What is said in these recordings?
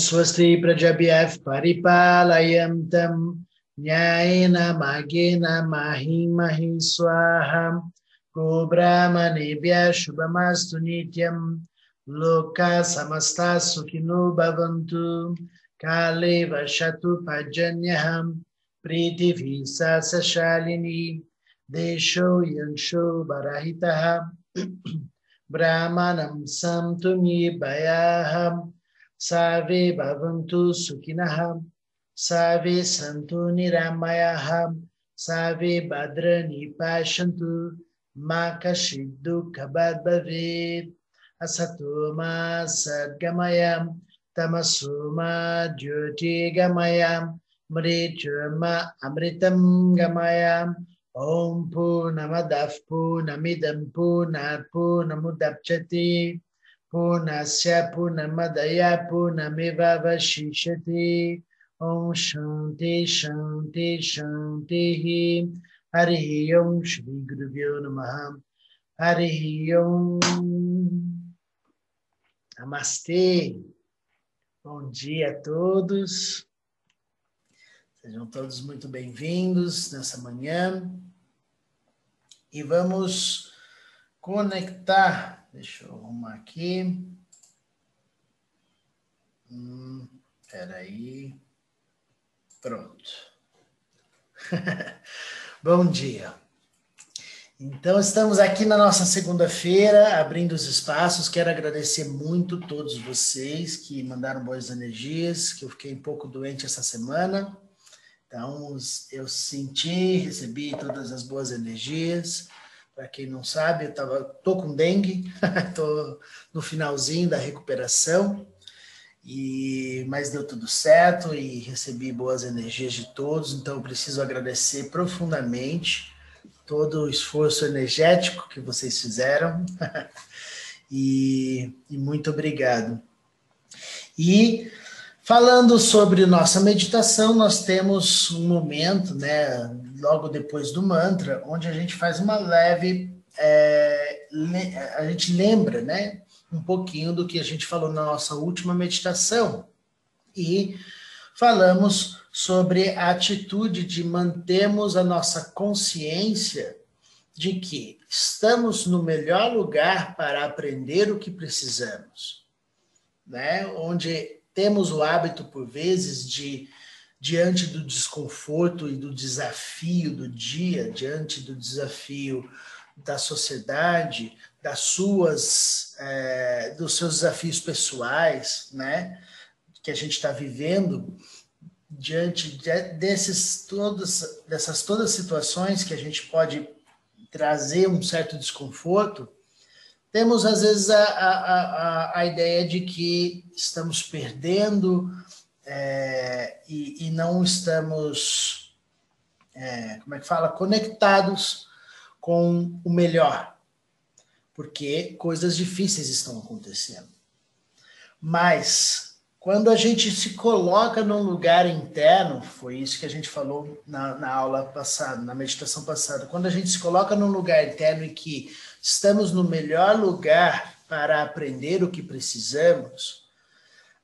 स्वस्तिप्रजभ्यः परिपालयं तं न्यायेन मार्गेण माहि महि स्वाहा गोब्राह्मणेभ्यः शुभमस्तु नित्यं। लोका समस्ता सुखिनो भवन्तु। काले वर्षतु पर्जन्यः। प्रीतिभिः सहसशालिनी। देशो यंशो बरहितः। ब्राह्मणं सन्तु मे भयाहम् सर्वे भवन्तु सुखिनः सर्वे सन्तु निरामयाः सर्वे भद्राणि पश्यन्तु मा कश्चित् दुःखभाग् भवेत् असतो मा सद्गमयं तमसो मा ज्योतिर्गमयं मृत्युर्मा अमृतं गमयाम् ॐ पूर्णमदः पूर्णमिदं पूर्णात् पूर्णमुदप्स्यति Purnasya Purnamadaya Purnamiva Vashishati Om Shanti Shanti Shanti Hari Om Shri Guruvyo Namaha. Hari Om. Namastê. Bom dia a todos. Sejam todos muito bem-vindos nessa manhã. E vamos conectar. Deixa eu arrumar aqui. Hum, peraí. Pronto. Bom dia. Então, estamos aqui na nossa segunda-feira, abrindo os espaços. Quero agradecer muito todos vocês que mandaram boas energias, que eu fiquei um pouco doente essa semana. Então, eu senti, recebi todas as boas energias. Para quem não sabe, eu tava, tô com dengue, tô no finalzinho da recuperação. E mas deu tudo certo e recebi boas energias de todos, então eu preciso agradecer profundamente todo o esforço energético que vocês fizeram. e, e muito obrigado. E Falando sobre nossa meditação, nós temos um momento, né, logo depois do mantra, onde a gente faz uma leve, é, a gente lembra, né, um pouquinho do que a gente falou na nossa última meditação. E falamos sobre a atitude de mantermos a nossa consciência de que estamos no melhor lugar para aprender o que precisamos, né, onde temos o hábito, por vezes, de, diante do desconforto e do desafio do dia, diante do desafio da sociedade, das suas, é, dos seus desafios pessoais, né, que a gente está vivendo, diante de, desses dessas todas as situações que a gente pode trazer um certo desconforto, temos às vezes a, a, a, a ideia de que estamos perdendo é, e, e, não estamos, é, como é que fala, conectados com o melhor, porque coisas difíceis estão acontecendo. Mas quando a gente se coloca num lugar interno, foi isso que a gente falou na, na aula passada, na meditação passada, quando a gente se coloca num lugar interno e que estamos no melhor lugar para aprender o que precisamos,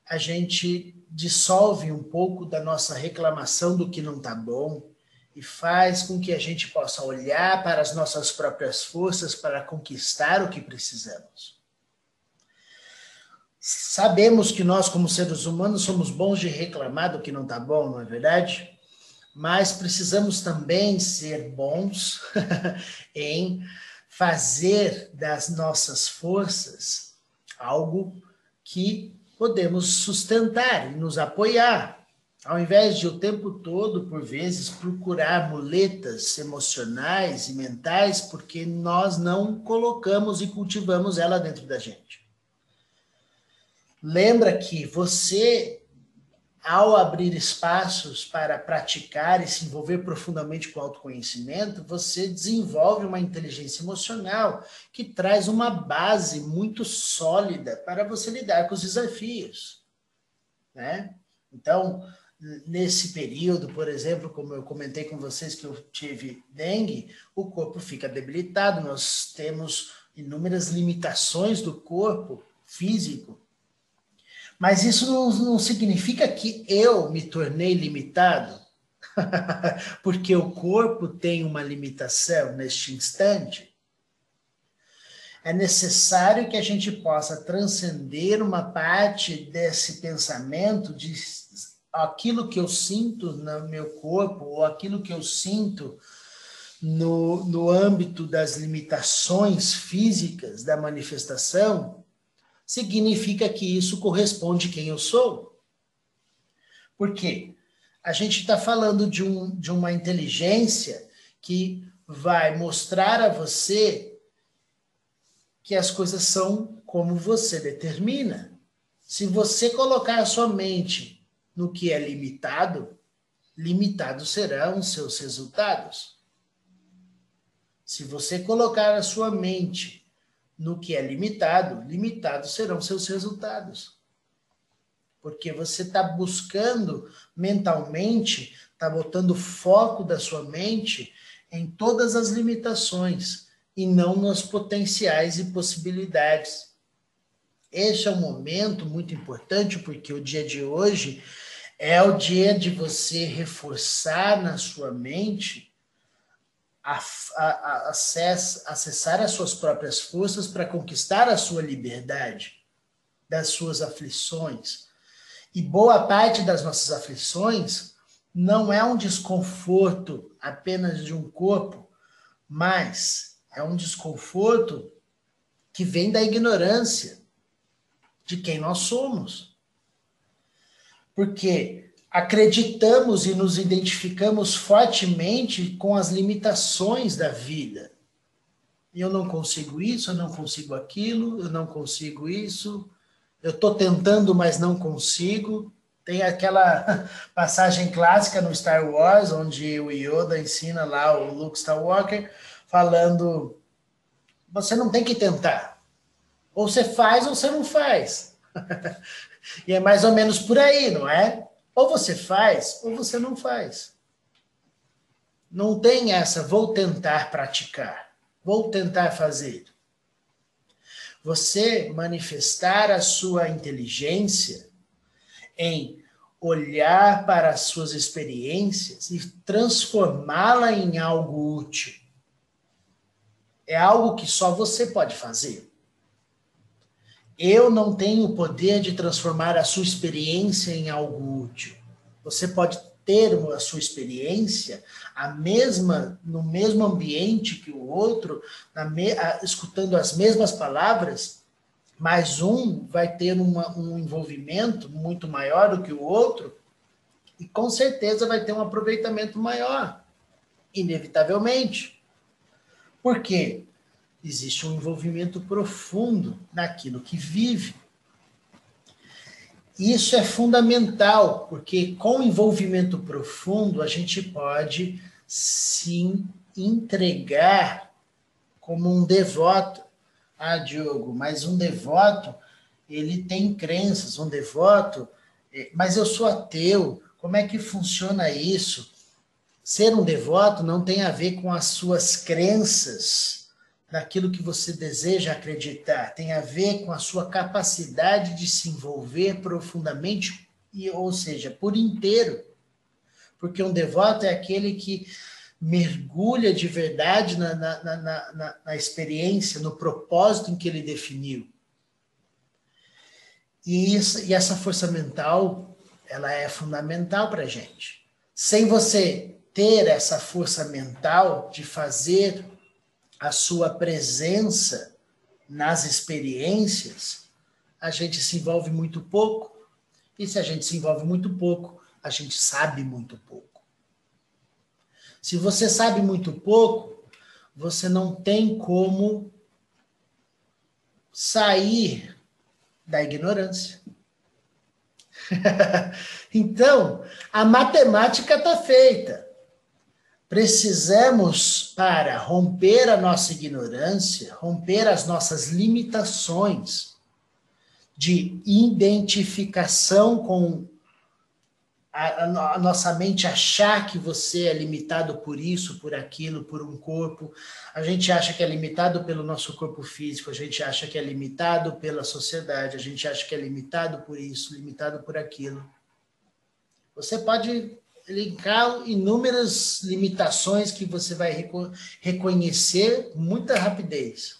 a gente dissolve um pouco da nossa reclamação do que não está bom e faz com que a gente possa olhar para as nossas próprias forças para conquistar o que precisamos. Sabemos que nós, como seres humanos, somos bons de reclamar do que não está bom, não é verdade? Mas precisamos também ser bons em fazer das nossas forças algo que podemos sustentar e nos apoiar, ao invés de o tempo todo, por vezes, procurar muletas emocionais e mentais, porque nós não colocamos e cultivamos ela dentro da gente. Lembra que você ao abrir espaços para praticar e se envolver profundamente com o autoconhecimento, você desenvolve uma inteligência emocional que traz uma base muito sólida para você lidar com os desafios. Né? Então, nesse período, por exemplo, como eu comentei com vocês que eu tive dengue, o corpo fica debilitado, nós temos inúmeras limitações do corpo físico Mas isso não, não significa que eu me tornei limitado, porque o corpo tem uma limitação neste instante. É necessário que a gente possa transcender uma parte desse pensamento de aquilo que eu sinto no meu corpo, ou aquilo que eu sinto no, no âmbito das limitações físicas da manifestação, significa que isso corresponde quem eu sou. Por quê? A gente está falando de, um, de uma inteligência que vai mostrar a você que as coisas são como você determina. Se você colocar a sua mente no que é limitado, limitados serão os seus resultados. Se você colocar a sua mente no que é limitado, limitados serão seus resultados. Porque você está buscando mentalmente, está botando foco da sua mente em todas as limitações e não nos potenciais e possibilidades. Este é um momento muito importante, porque o dia de hoje é o dia de você reforçar na sua mente a, a, acess, acessar as suas próprias forças para conquistar a sua liberdade das suas aflições. E boa parte das nossas aflições não é um desconforto apenas de um corpo, mas é um desconforto que vem da ignorância de quem nós somos. Porque acreditamos e nos identificamos fortemente com as limitações da vida. Eu não consigo isso, eu não consigo aquilo, eu não consigo isso, eu estou tentando, mas não consigo. Tem aquela passagem clássica no Star Wars, onde o Yoda ensina lá o Luke Skywalker, falando: você não tem que tentar. Ou você faz ou você não faz. e é mais ou menos por aí, não é? Ou você faz, ou você não faz. Não tem essa, vou tentar praticar, vou tentar fazer. Você manifestar a sua inteligência em olhar para as suas experiências e transformá-la em algo útil. É algo que só você pode fazer. Eu não tenho o poder de transformar a sua experiência em algo útil. Você pode ter a sua experiência a mesma no mesmo ambiente que o outro, me, a, escutando as mesmas palavras, mas um vai ter uma, um envolvimento muito maior do que o outro e com certeza vai ter um aproveitamento maior, inevitavelmente. Por quê? Existe um envolvimento profundo naquilo que vive. Isso é fundamental, porque com envolvimento profundo a gente pode se entregar como um devoto. Ah, Diogo, mas um devoto, ele tem crenças, um devoto, eh, mas eu sou ateu, como é que funciona isso? Ser um devoto não tem a ver com as suas crenças, naquilo que você deseja acreditar, tem a ver com a sua capacidade de se envolver profundamente, e, ou seja, por inteiro. Porque um devoto é aquele que mergulha de verdade na, na, na, na, na experiência, no propósito em que ele definiu. E, isso, e essa força mental, ela é fundamental para a gente. Sem você ter essa força mental de fazer a sua presença nas experiências, a gente se envolve muito pouco. E se a gente se envolve muito pouco, a gente sabe muito pouco. Se você sabe muito pouco, você não tem como sair da ignorância. então, a matemática está feita. Precisamos, para romper a nossa ignorância, romper as nossas limitações de identificação com a, a, nossa mente achar que você é limitado por isso, por aquilo, por um corpo. A gente acha que é limitado pelo nosso corpo físico, a gente acha que é limitado pela sociedade, a gente acha que é limitado por isso, limitado por aquilo. Você pode linkar inúmeras limitações que você vai reco reconhecer com muita rapidez.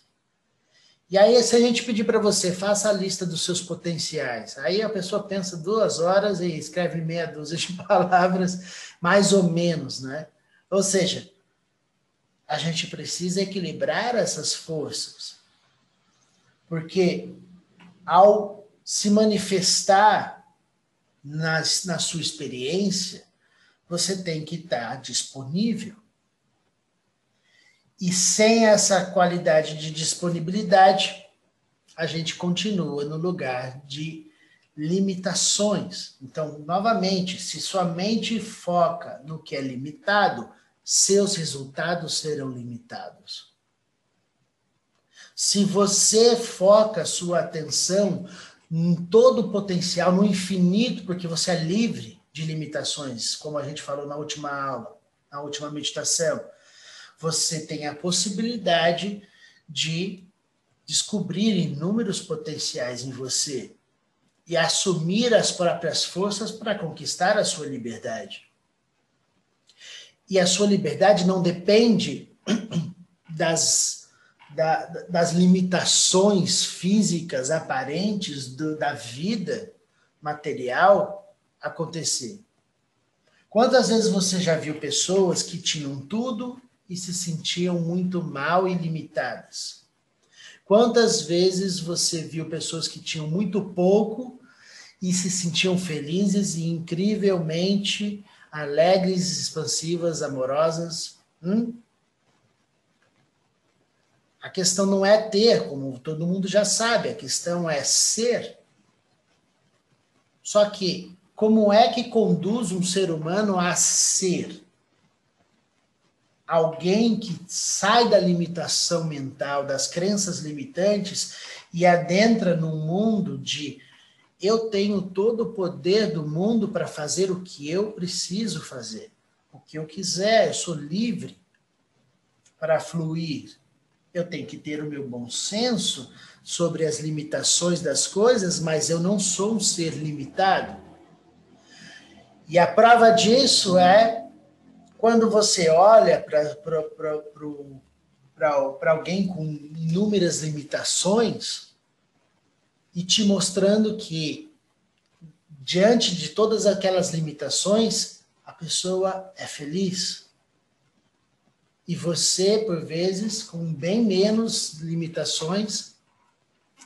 E aí, se a gente pedir para você, faça a lista dos seus potenciais. Aí a pessoa pensa duas horas e escreve meia dúzia de palavras, mais ou menos, né? Ou seja, a gente precisa equilibrar essas forças. Porque ao se manifestar na, na sua experiência, você tem que estar disponível. E sem essa qualidade de disponibilidade, a gente continua no lugar de limitações. Então, novamente, se sua mente foca no que é limitado, seus resultados serão limitados. Se você foca sua atenção em todo o potencial, no infinito, porque você é livre de limitações, como a gente falou na última aula, na última meditação, você tem a possibilidade de descobrir inúmeros potenciais em você e assumir as próprias forças para conquistar a sua liberdade. E a sua liberdade não depende das, da, das limitações físicas aparentes do, da vida material acontecer. Quantas vezes você já viu pessoas que tinham tudo e se sentiam muito mal e limitadas. Quantas vezes você viu pessoas que tinham muito pouco e se sentiam felizes e incrivelmente alegres, expansivas, amorosas? Hum? A questão não é ter, como todo mundo já sabe, a questão é ser. Só que, como é que conduz um ser humano a ser? alguém que sai da limitação mental, das crenças limitantes e adentra num mundo de eu tenho todo o poder do mundo para fazer o que eu preciso fazer, o que eu quiser, eu sou livre para fluir. Eu tenho que ter o meu bom senso sobre as limitações das coisas, mas eu não sou um ser limitado. E a prova disso é quando você olha para alguém com inúmeras limitações e te mostrando que, diante de todas aquelas limitações, a pessoa é feliz. E você, por vezes, com bem menos limitações,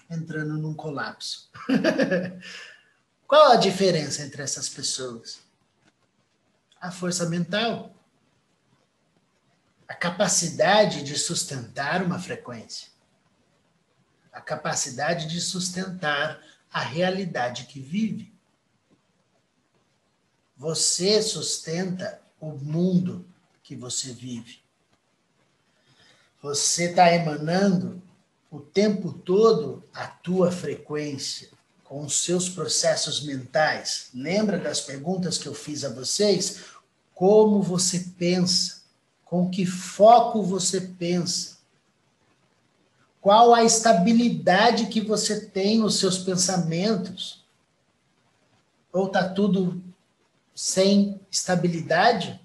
entrando num colapso. Qual a diferença entre essas pessoas? A força mental a capacidade de sustentar uma frequência, a capacidade de sustentar a realidade que vive. Você sustenta o mundo que você vive. Você está emanando o tempo todo a tua frequência com os seus processos mentais. Lembra das perguntas que eu fiz a vocês? Como você pensa? Com que foco você pensa? Qual a estabilidade que você tem nos seus pensamentos? Ou está tudo sem estabilidade?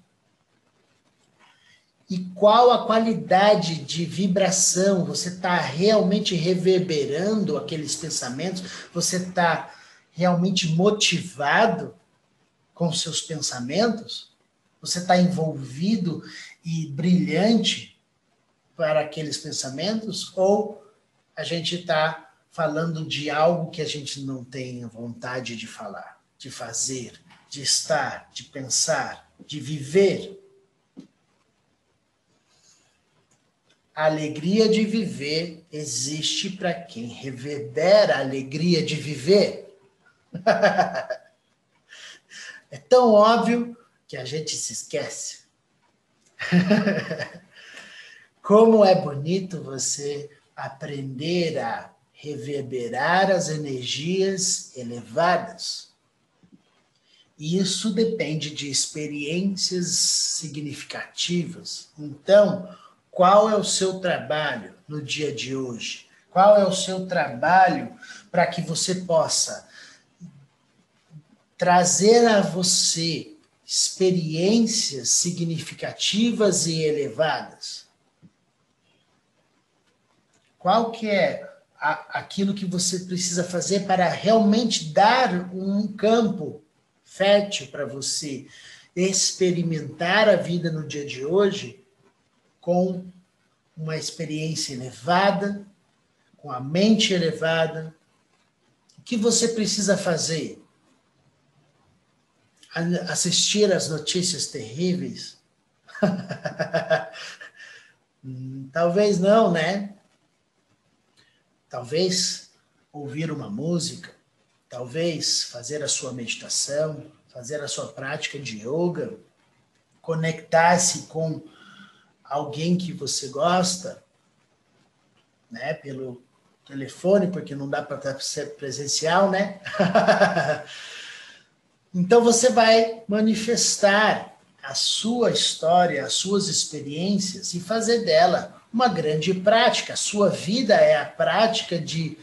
E qual a qualidade de vibração? Você está realmente reverberando aqueles pensamentos? Você está realmente motivado com seus pensamentos? Você está envolvido e brilhante para aqueles pensamentos, ou a gente está falando de algo que a gente não tem vontade de falar, de fazer, de estar, de pensar, de viver. A alegria de viver existe para quem reverbera a alegria de viver. é tão óbvio que a gente se esquece. Como é bonito você aprender a reverberar as energias elevadas. Isso depende de experiências significativas. Então, qual é o seu trabalho no dia de hoje? Qual é o seu trabalho para que você possa trazer a você experiências significativas e elevadas? Qual que é a, aquilo que você precisa fazer para realmente dar um campo fértil para você experimentar a vida no dia de hoje com uma experiência elevada, com a mente elevada. O que você precisa fazer? Assistir às notícias terríveis? Talvez não, né? Talvez ouvir uma música, talvez fazer a sua meditação, fazer a sua prática de yoga, conectar-se com alguém que você gosta, né, pelo telefone, porque não dá para ser presencial, né? então você vai manifestar a sua história, as suas experiências e fazer dela uma grande prática. A sua vida é a prática de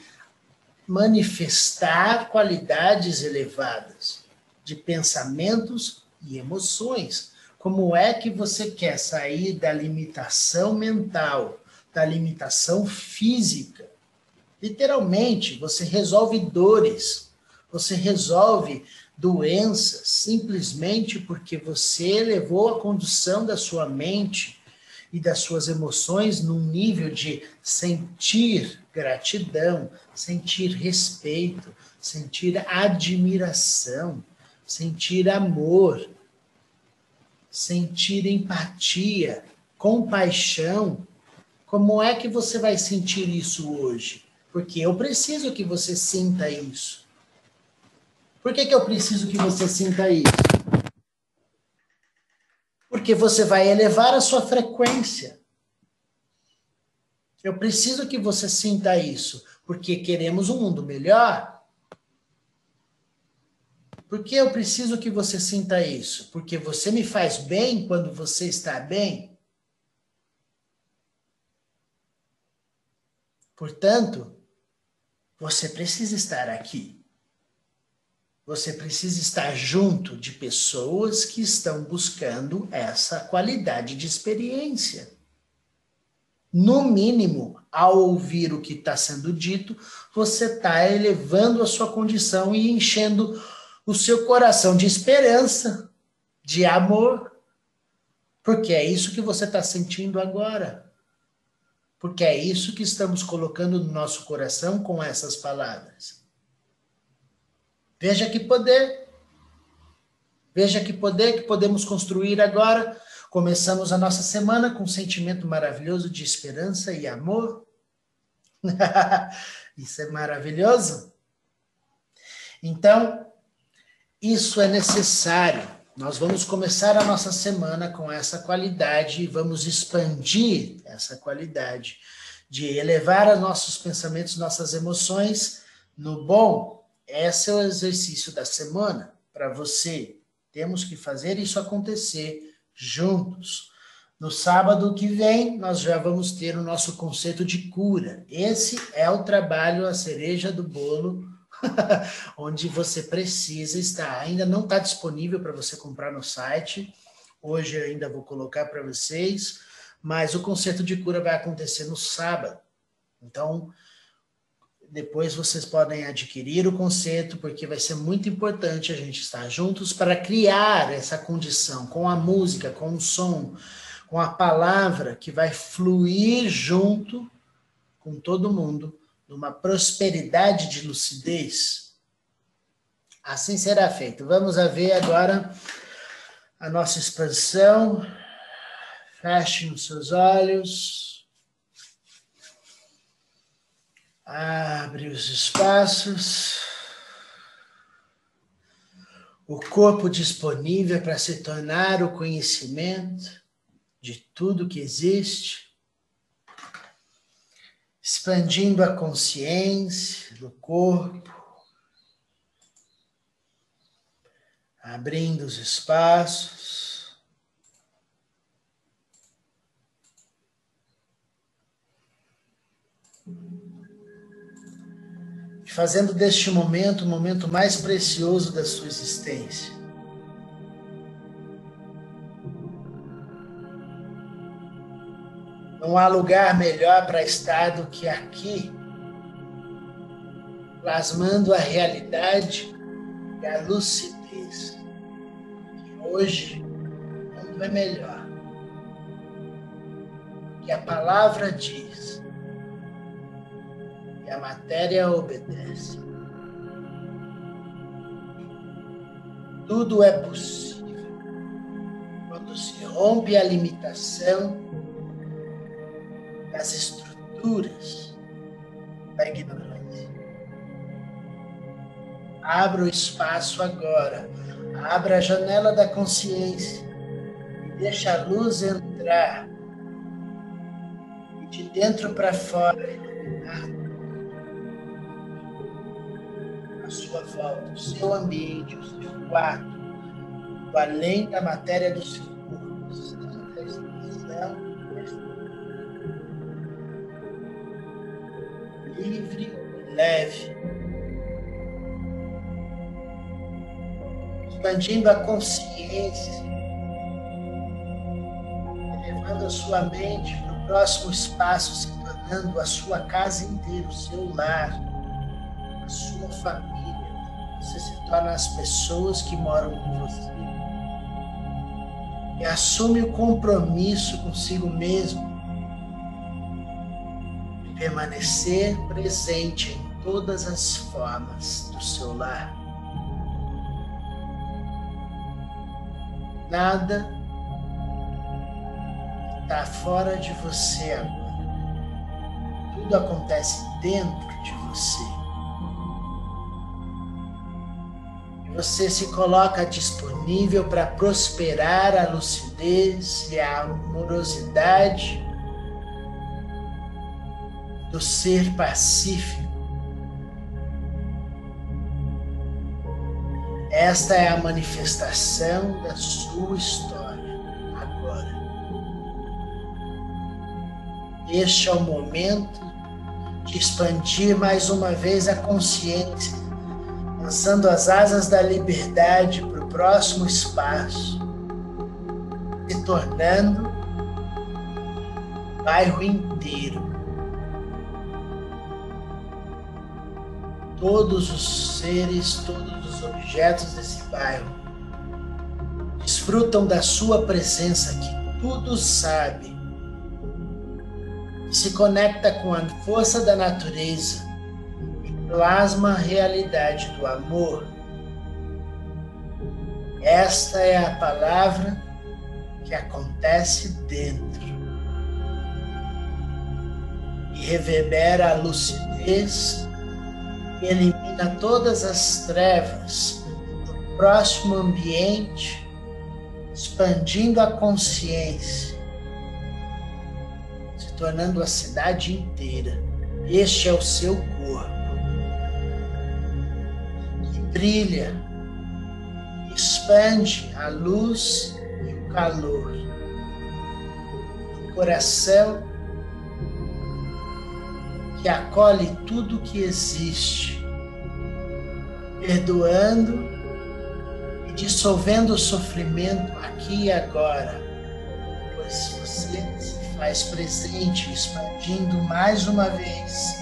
manifestar qualidades elevadas de pensamentos e emoções. Como é que você quer sair da limitação mental, da limitação física? Literalmente, você resolve dores, você resolve doenças simplesmente porque você levou a condução da sua mente e das suas emoções num nível de sentir gratidão, sentir respeito, sentir admiração, sentir amor, sentir empatia, compaixão. Como é que você vai sentir isso hoje? Porque eu preciso que você sinta isso. Por que, que eu preciso que você sinta isso? Porque você vai elevar a sua frequência. Eu preciso que você sinta isso, porque queremos um mundo melhor. Por que eu preciso que você sinta isso? Porque você me faz bem quando você está bem. Portanto, você precisa estar aqui. Você precisa estar junto de pessoas que estão buscando essa qualidade de experiência. No mínimo, ao ouvir o que está sendo dito, você está elevando a sua condição e enchendo o seu coração de esperança, de amor, porque é isso que você está sentindo agora. Porque é isso que estamos colocando no nosso coração com essas palavras. Veja que poder. Veja que poder que podemos construir agora. Começamos a nossa semana com um sentimento maravilhoso de esperança e amor. Isso é maravilhoso. Então, isso é necessário. Nós vamos começar a nossa semana com essa qualidade e vamos expandir essa qualidade de elevar os nossos pensamentos, nossas emoções no bom, esse é o exercício da semana para você. Temos que fazer isso acontecer juntos. No sábado que vem, nós já vamos ter o nosso conceito de cura. Esse é o trabalho, a cereja do bolo, onde você precisa estar. Ainda não está disponível para você comprar no site. Hoje eu ainda vou colocar para vocês, mas o conceito de cura vai acontecer no sábado. Então, depois vocês podem adquirir o conceito, porque vai ser muito importante a gente estar juntos para criar essa condição com a música, com o som, com a palavra que vai fluir junto com todo mundo numa prosperidade de lucidez. Assim será feito. Vamos a ver agora a nossa expansão. Feche os seus olhos. Abre os espaços. O corpo disponível para se tornar o conhecimento de tudo que existe, expandindo a consciência do corpo, abrindo os espaços. E fazendo deste momento o momento mais precioso da sua existência. Não há lugar melhor para estar do que aqui, plasmando a realidade e a lucidez. Que hoje o mundo é melhor. Que a palavra diz. A matéria obedece. Tudo é possível quando se rompe a limitação das estruturas da ignorância. Abra o espaço agora. Abra a janela da consciência e deixa a luz entrar. De dentro para fora iluminar sua volta, o seu ambiente, o seu quarto, o além da matéria do seu corpo. Livre, leve. expandindo a consciência, elevando a sua mente para o próximo espaço, se tornando a sua casa inteira, o seu lar, a sua família. Você se torna as pessoas que moram com você. E assume o compromisso consigo mesmo de permanecer presente em todas as formas do seu lar. Nada está fora de você agora. Tudo acontece dentro de você. Você se coloca disponível para prosperar a lucidez e a amorosidade do ser pacífico Esta é a manifestação da sua história agora. Este é o momento de expandir mais uma vez a consciência, lançando as asas da liberdade para o próximo espaço, se tornando bairro inteiro. Todos os seres, todos os objetos desse bairro desfrutam da sua presença que tudo sabe se conecta com a força da natureza plasma a realidade do amor. Esta é a palavra que acontece dentro e reverbera a lucidez elimina todas as trevas do próximo ambiente, expandindo a consciência, se tornando a cidade inteira. Este é o seu corpo, brilha, expande a luz e o calor. O coração que acolhe tudo que existe, perdoando e dissolvendo o sofrimento aqui e agora, pois você se faz presente, expandindo mais uma vez,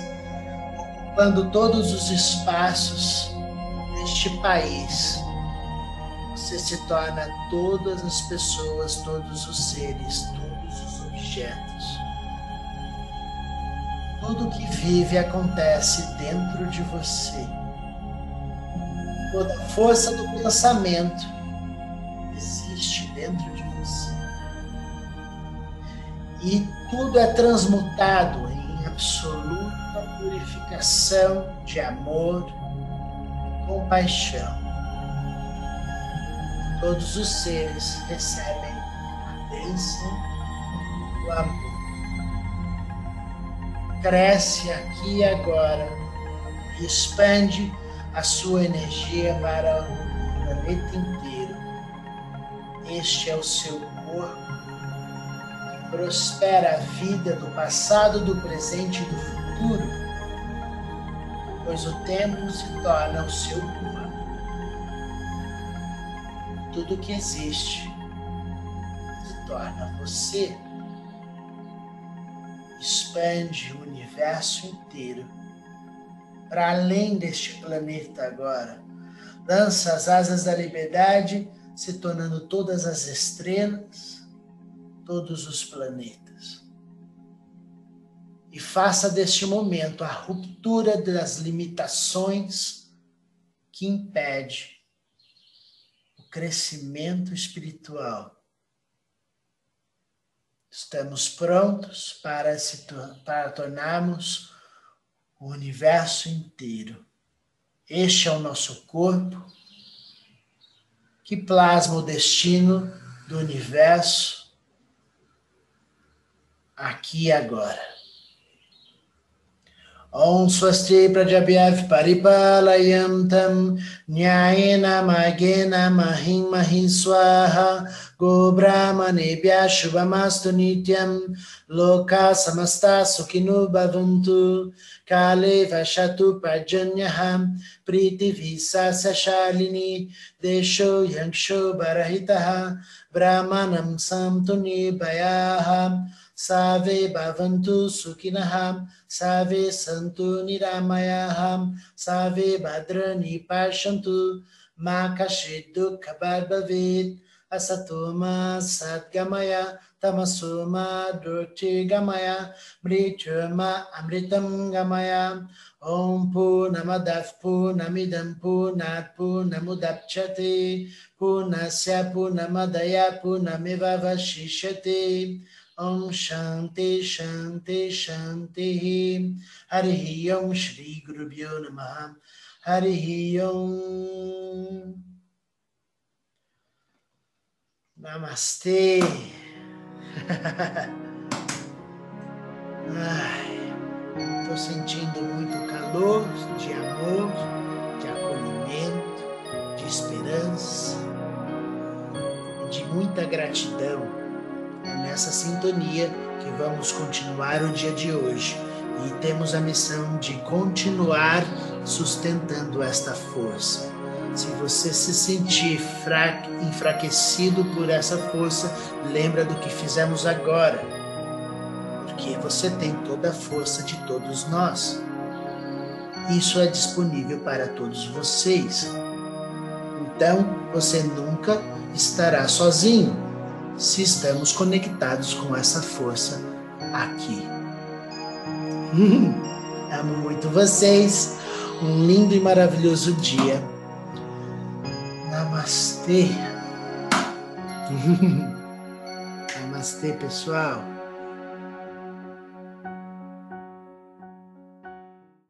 ocupando todos os espaços deste país. Você se torna todas as pessoas, todos os seres, todos os objetos. Tudo que vive acontece dentro de você. Toda a força do pensamento existe dentro de você. E tudo é transmutado em absoluta purificação de amor compaixão. Todos os seres recebem a bênção do amor cresce aqui e agora e expande a sua energia para o planeta inteiro. Este é o seu corpo que prospera a vida do passado, do presente e do futuro, pois o tempo se torna o seu corpo. Tudo que existe se torna você expande o universo inteiro para além deste planeta agora. Lança as asas da liberdade, se tornando todas as estrelas, todos os planetas. E faça deste momento a ruptura das limitações que impede o crescimento espiritual Estamos prontos para, se, para tornarmos o universo inteiro. Este é o nosso corpo que plasma o destino do universo aqui e agora. ॐ स्वस्ति प्रजभ्यः परिपालयन्तं न्यायेन मार्गेण महिं महि स्वाहा गोब्राह्मणेभ्यः शुभमस्तु नित्यं लोका समस्ता सुखिनो भवन्तु काले वशतु पर्जन्यः प्रीतिभिः देशो यक्षो बरहितः ब्राह्मणं सन्तु निर्भयाः Save Bhavantu Sukinaham, Save Santu Niramayaham, Save Bhadra Nipashantu, Makashidu Kabarbavid, Asatoma Sadgamaya, Tamasoma Durti Gamaya, Mrityurma Amritam Gamaya, Om pu Purnamadav Purnamidam Purnat Purnamudapchati, Purnasya Purnamadaya Purnamivava Shishati, Shanti Shanti Hari Om Shri Guru Bhyo Namaha Hari Om. Namastê Ai, tô sentindo muito calor de amor, de acolhimento, de esperança, de muita gratidão é nessa sintonia que vamos continuar o dia de hoje e temos a missão de continuar sustentando esta força. Se você se sentir enfraquecido por essa força, lembra do que fizemos agora, porque você tem toda a força de todos nós. Isso é disponível para todos vocês. Então, você nunca estará sozinho se estamos conectados com essa força aqui. Amo muito vocês. Um lindo e maravilhoso dia. Namastê. Namastê, pessoal.